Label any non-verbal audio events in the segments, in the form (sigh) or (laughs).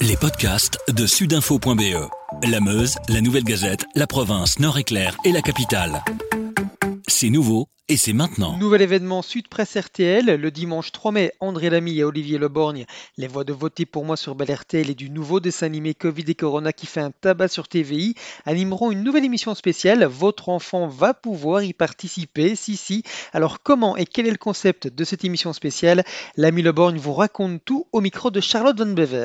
Les podcasts de sudinfo.be. La Meuse, la Nouvelle Gazette, la province, Nord-Éclair et la capitale. C'est nouveau et c'est maintenant. Nouvel événement Sud Presse RTL. Le dimanche 3 mai, André Lamy et Olivier Leborgne, les voix de voter pour moi sur Bel RTL et du nouveau dessin animé Covid et Corona qui fait un tabac sur TVI, animeront une nouvelle émission spéciale. Votre enfant va pouvoir y participer. Si, si. Alors, comment et quel est le concept de cette émission spéciale? L'ami Leborgne vous raconte tout au micro de Charlotte Van Bever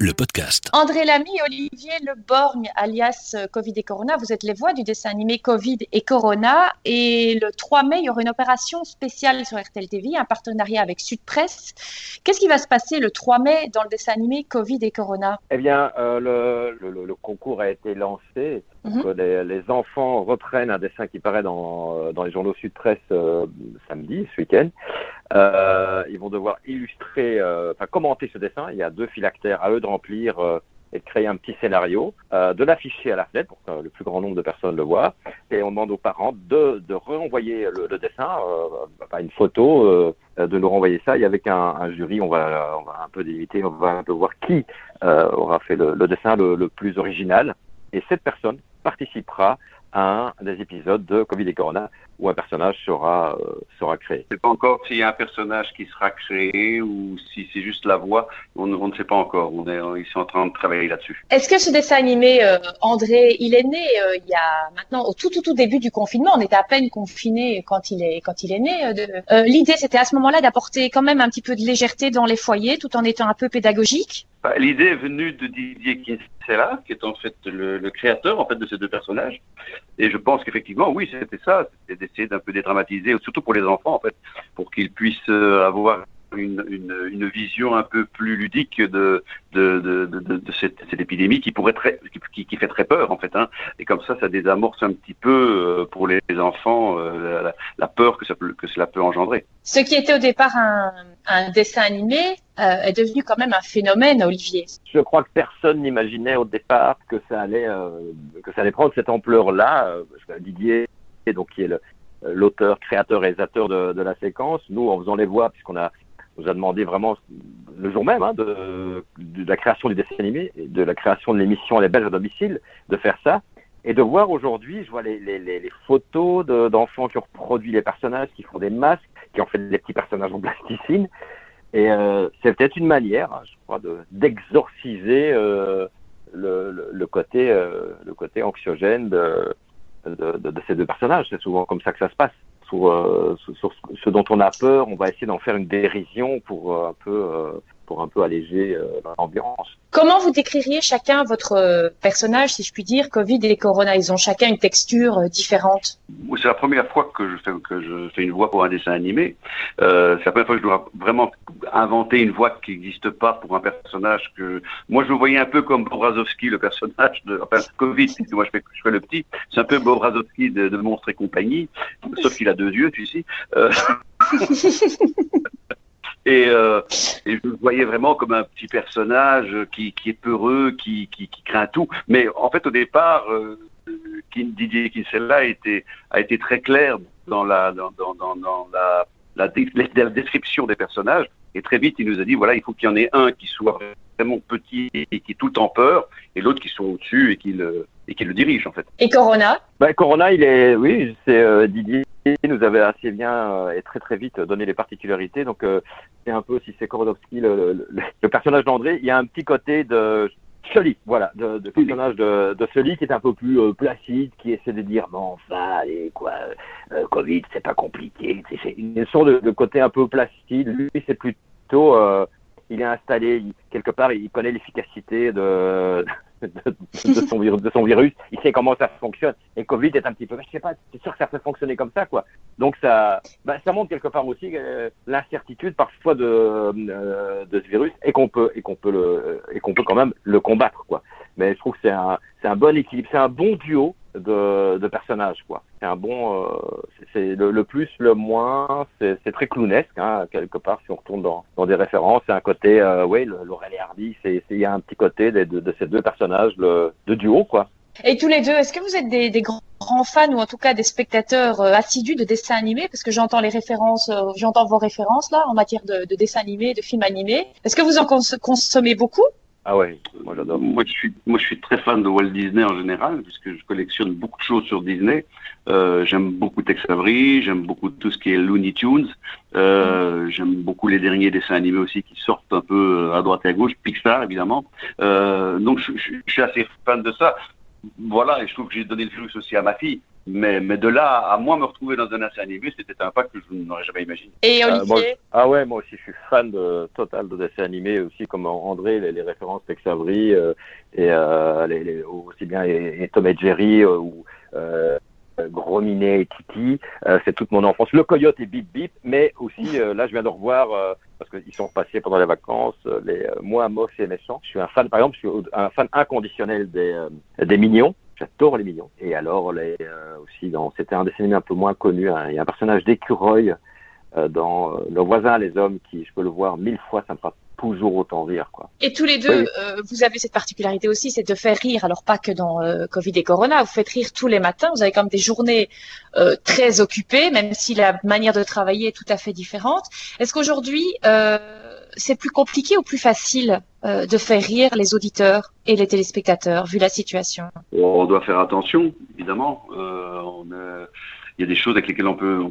le podcast. André Lamy et Olivier Leborgne, alias euh, Covid et Corona, vous êtes les voix du dessin animé Covid et Corona. Et le 3 mai, il y aura une opération spéciale sur RTL TV, un partenariat avec Sud Presse. Qu'est-ce qui va se passer le 3 mai dans le dessin animé Covid et Corona? Eh bien, euh, le, le, concours a été lancé. Mhm. les, les, enfants reprennent un dessin qui paraît dans, euh, dans les journaux Sud Presse samedi, ce week-end. Euh, ils vont devoir illustrer, euh, enfin commenter ce dessin. Il y a deux phylactères à eux de remplir euh, et de créer un petit scénario, euh, de l'afficher à la fenêtre pour que le plus grand nombre de personnes le voient. Et on demande aux parents de, de renvoyer le, le dessin, enfin une photo, de nous renvoyer ça. Et avec un, un, jury, on va, on va un peu délimiter, on va un peu voir qui aura fait le, le dessin le, le plus original. Et cette personne participera à un des épisodes de Covid et Corona où un personnage sera, euh, sera créé. Je ne sais pas encore s'il y a un personnage qui sera créé ou si c'est juste la voix. On, on, ne sait pas encore. On est, ils sont en train de travailler là-dessus. Est-ce que ce dessin animé, euh, André, il est né euh, il y a maintenant au tout, tout, tout début du confinement. On était à peine confiné quand il est, quand il est né. Euh, L'idée, c'était à ce moment-là d'apporter quand même un petit peu de légèreté dans les foyers tout en étant un peu pédagogique? Bah, l'idée est venue de Didier Kinsella, qui est en fait le, le, créateur en fait de ces deux personnages. Et je pense qu'effectivement, oui, c'était ça, c'était d'essayer d'un peu dédramatiser, surtout pour les enfants en fait, pour qu'ils puissent euh, avoir une, une, une, vision un peu plus ludique de, de, de, de, de cette, cette, épidémie qui pourrait très, qui, qui, fait très peur en fait. Hein. Et comme ça, ça désamorce un petit peu euh, pour les enfants euh, la, la, peur que, ça peut, que cela peut engendrer. Ce qui était au départ un, un dessin animé euh, est devenu quand même un phénomène, Olivier. Je crois que personne n'imaginait au départ que ça allait euh, que ça allait prendre cette ampleur-là. Euh, Didier, donc qui est l'auteur, créateur, réalisateur de, de, la séquence, nous en faisant les voix, puisqu'on a nous a demandé vraiment le jour même hein, de, de, la création du dessin animé, de la création de l'émission Les Belges à domicile, de faire ça. Et de voir aujourd'hui, je vois les, les, les photos d'enfants qui ont reproduit les personnages, qui font des masques, qui ont fait des petits personnages en plasticine. Et euh, c'est peut-être une manière, hein, je crois, d'exorciser euh, le, le, le, côté, euh, le côté anxiogène de, de, de, ces deux personnages. C'est souvent comme ça que ça se passe. Sur, euh, sur, ce dont on a peur, on va essayer d'en faire une dérision pour euh, un peu euh, pour un peu alléger l'ambiance. Comment vous décririez chacun votre personnage, si je puis dire, Covid et Corona? Ils ont chacun une texture différente. C'est la première fois que je fais que je fais une voix pour un dessin animé. Euh, c'est la première fois que je dois vraiment inventer une voix qui n'existe pas pour un personnage que moi je le voyais un peu comme Bobrazowski, le personnage de enfin Covid. Moi je fais je fais le petit. C'est un peu Bobrazowski de, de Monstre et compagnie, sauf qu'il a deux yeux, tu sais. Euh... (laughs) (laughs) Et, euh, et, je le voyais vraiment comme un petit personnage qui, qui est peureux, qui, qui, qui, craint tout. Mais en fait, au départ, euh, Didier Kinsella a été, a été très clair dans la, dans, dans, dans la, la, la, description des personnages. Et très vite, il nous a dit, voilà, il faut qu'il y en ait un qui soit vraiment petit et qui est tout temps peur, et l'autre qui soit au-dessus et qui le, et qui le dirige, en fait. Et Corona ben, Corona, il est, oui, c'est euh, Didier nous avait assez bien euh, et très très vite donné les particularités. Donc euh, c'est un peu si c'est Korodowski, le, le, le personnage d'André, il y a un petit côté de Sully, voilà, de, de personnage de, de Sully qui est un peu plus euh, placide, qui essaie de dire bon enfin allez quoi, euh, Covid c'est pas compliqué, c'est une sorte de, de, côté un peu placide. Lui c'est plutôt euh, il est installé quelque part, il connaît l'efficacité de, (laughs) de, de, son virus, de son virus, il sait comment ça fonctionne. Et Covid est un petit peu, je sais pas, c'est sûr que ça peut fonctionner comme ça, quoi. Donc ça, bah, ça montre quelque part aussi euh, l'incertitude parfois de, euh, de ce virus et qu'on peut et qu'on peut le et qu'on peut quand même le combattre, quoi. Mais je trouve que c'est un c'est un bon équilibre, c'est un bon duo de, de personnages quoi. C'est un bon, euh, c'est le, le, plus, le moins, c'est très clownesque hein, quelque part si on retourne dans, dans des références. C'est un côté, euh, oui, Laurel et Hardy, c'est il y a un petit côté de, de, de, ces deux personnages le, de duo quoi. Et tous les deux, est-ce que vous êtes des, des, grands fans ou en tout cas des spectateurs euh, assidus de dessins animés? Parce que j'entends les références, euh, j'entends vos références là en matière de, de dessins animés, de films animés. Est-ce que vous en cons consommez beaucoup? Ah ouais, moi j'adore. Moi je suis, moi je suis très fan de Walt Disney en général, puisque je collectionne beaucoup de choses sur Disney. Euh, j'aime beaucoup Tex Avery, j'aime beaucoup tout ce qui est Looney Tunes. Euh, j'aime beaucoup les derniers dessins animés aussi qui sortent un peu à droite et à gauche, Pixar évidemment. Euh, donc je, je, je, suis assez fan de ça. Voilà, et je trouve que j'ai donné le virus aussi à ma fille. Mais, mais de là à moi me retrouver dans un dessin animé, c'était un pas que je n'aurais jamais imaginé. Et Olivier Euh, moi, Ah ouais, moi aussi, je suis fan de, total de dessins animés, aussi comme André, les, les références Tex Avery, euh, et euh, les, les, aussi bien et, et Tom et Jerry, euh, ou euh, Gros Minet et Titi, euh, c'est toute mon enfance. Le Coyote et Bip Bip, mais aussi, euh, là, je viens de revoir, euh, parce qu'ils sont passés pendant les vacances, euh, les euh, Moi, Moche et Méchant. Je suis un fan, par exemple, je suis un fan inconditionnel des, euh, des Mignons. J'adore les mignons. Et alors, les, euh, aussi, dans, c'était un dessin animé un peu moins connu. Hein. Il y a un personnage d'écureuil euh, dans euh, Le voisin, les hommes, qui, je peux le voir mille fois, ça me fera toujours autant rire, quoi. Et tous les deux, oui. euh, vous avez cette particularité aussi, c'est de faire rire. Alors pas que dans Covid et Corona, vous faites rire tous les matins. Vous avez quand même des journées très occupées, même si la manière de travailler est tout à fait différente. Est-ce qu'aujourd'hui euh, c'est plus compliqué ou plus facile euh, de faire rire les auditeurs et les téléspectateurs vu la situation? On doit faire attention, évidemment. Euh, il y a des choses avec lesquelles on peut.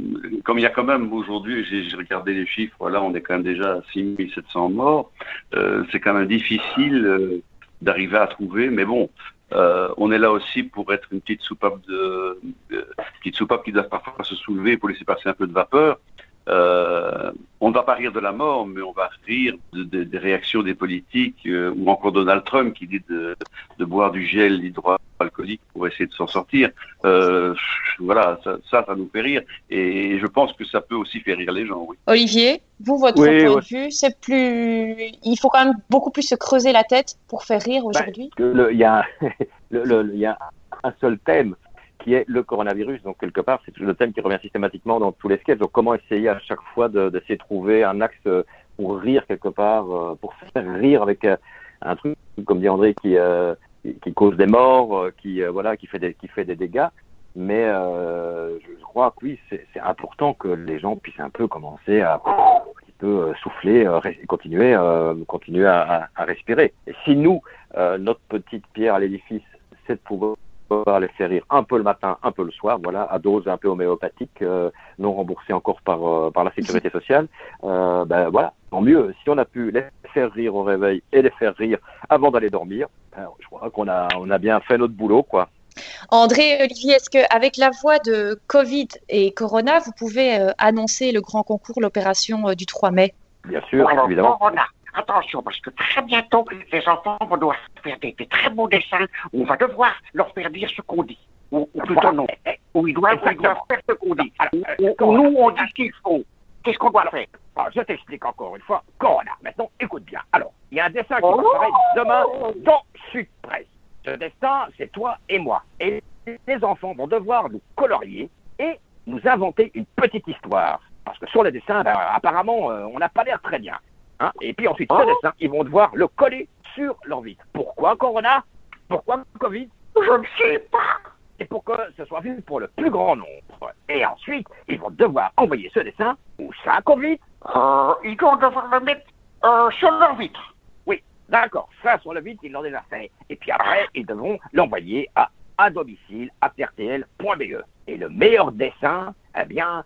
Comme il y a quand même aujourd'hui, j'ai regardé les chiffres, là on est quand même déjà à 6700 morts. Euh, c'est quand même difficile d'arriver à trouver, mais bon. On est là aussi pour être une petite soupape qui doit parfois se soulever pour laisser passer un peu de vapeur. Euh, on ne va pas rire de la mort, mais on va rire de, de, des réactions des politiques, euh, ou encore Donald Trump qui dit de, de boire du gel hydroalcoolique pour essayer de s'en sortir. Euh, voilà, ça, ça, ça, nous fait rire. Et je pense que ça peut aussi faire rire les gens, oui. Olivier, vous, votre oui, point ouais. de vue, c'est plus... Il faut quand même beaucoup plus se creuser la tête pour faire rire aujourd'hui? Il y, a, (laughs) le, le, y a un seul thème qui est le coronavirus. Donc, quelque part, c'est le thème qui revient systématiquement dans tous les sketchs. Donc, comment essayer à chaque fois d'essayer de, trouver un axe pour rire quelque part, euh, pour faire rire avec euh, un truc, comme dit André, qui, euh, qui cause des morts, qui, voilà, qui, fait des, qui fait des dégâts. Mais je crois que oui, c'est important que les gens puissent un peu commencer à un petit peu souffler, continuer, continuer à, à, respirer. Et si nous, notre petite pierre à l'édifice, c'est de pouvoir les faire rire un peu le matin, un peu le soir, voilà, à dose un peu homéopathique, euh, non remboursée encore par, euh, par la sécurité sociale. Euh, ben voilà, tant mieux. Si on a pu les faire rire au réveil et les faire rire avant d'aller dormir, ben, je crois qu'on a, on a bien fait notre boulot, quoi. André, Olivier, est-ce qu'avec la voix de Covid et Corona, vous pouvez annoncer le grand concours, l'opération du 3 mai? Bien sûr, Alors, évidemment. Corona. Attention, parce que très bientôt, les enfants vont devoir faire des, des très beaux dessins. On va devoir leur faire dire ce qu'on dit. Ou, ou plutôt non. Ou ils doivent, ils doivent faire ce qu'on dit. Ou, nous, on dit ce qu'ils font. Qu'est-ce qu'on doit faire? Alors, Je t'explique encore une fois. Corona. Maintenant, écoute bien. Alors, il y a un dessin qui va apparaître demain dans Sud Presse. Ce dessin, c'est toi et moi. Et les enfants vont devoir nous colorier et nous inventer une petite histoire. Parce que sur le dessin, ben, apparemment, euh, on n'a pas l'air très bien. Hein et puis ensuite, ce dessin, ils vont devoir le coller sur leur vitre. Pourquoi Corona? Pourquoi Covid? Je ne sais pas. Et pour que ce soit vu pour le plus grand nombre. Et ensuite, ils vont devoir envoyer ce dessin où ça Covid? Euh, Ils vont devoir le mettre euh, sur leur vitre. Oui, d'accord. Ça, sur le vitre, ils l'ont déjà fait. Et puis après, ils devront l'envoyer à à domicile à rtl.be. Et le meilleur dessin, eh bien,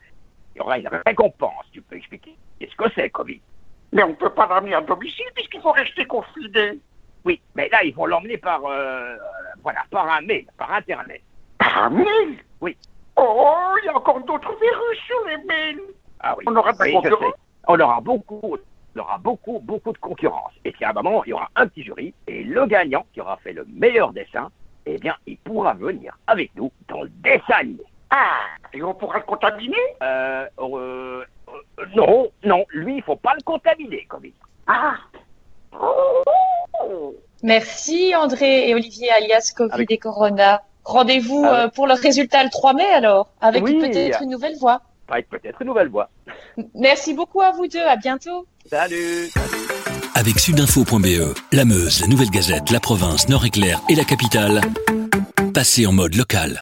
il y aura une récompense. Tu peux expliquer Qu'est-ce que c'est, Covid? Mais on ne peut pas l'emmener à domicile puisqu'il faut rester confiné. Oui, mais là, ils vont l'emmener par, euh, voilà, par un mail, par Internet. Par un mail? Oui. Oh, il y a encore d'autres virus sur les mails. Ah oui. On aura oui, de On aura beaucoup, on aura beaucoup, beaucoup de concurrence. Et puis à un moment, il y aura un petit jury et le gagnant qui aura fait le meilleur dessin, eh bien, il pourra venir avec nous dans le dessin animé. Ah, et on pourra le contaminer? Euh, euh, euh, non, non, lui, il faut pas le contaminer, Covid. Ah. Merci André et Olivier alias Covid avec... et Corona. Rendez-vous avec... pour le résultat le 3 mai alors, avec oui, peut-être une nouvelle voix. Avec peut-être une nouvelle voix. Merci beaucoup à vous deux, à bientôt. Salut. Avec sudinfo.be, la Meuse, la Nouvelle Gazette, la province, Nord-Éclair et la capitale, passez en mode local.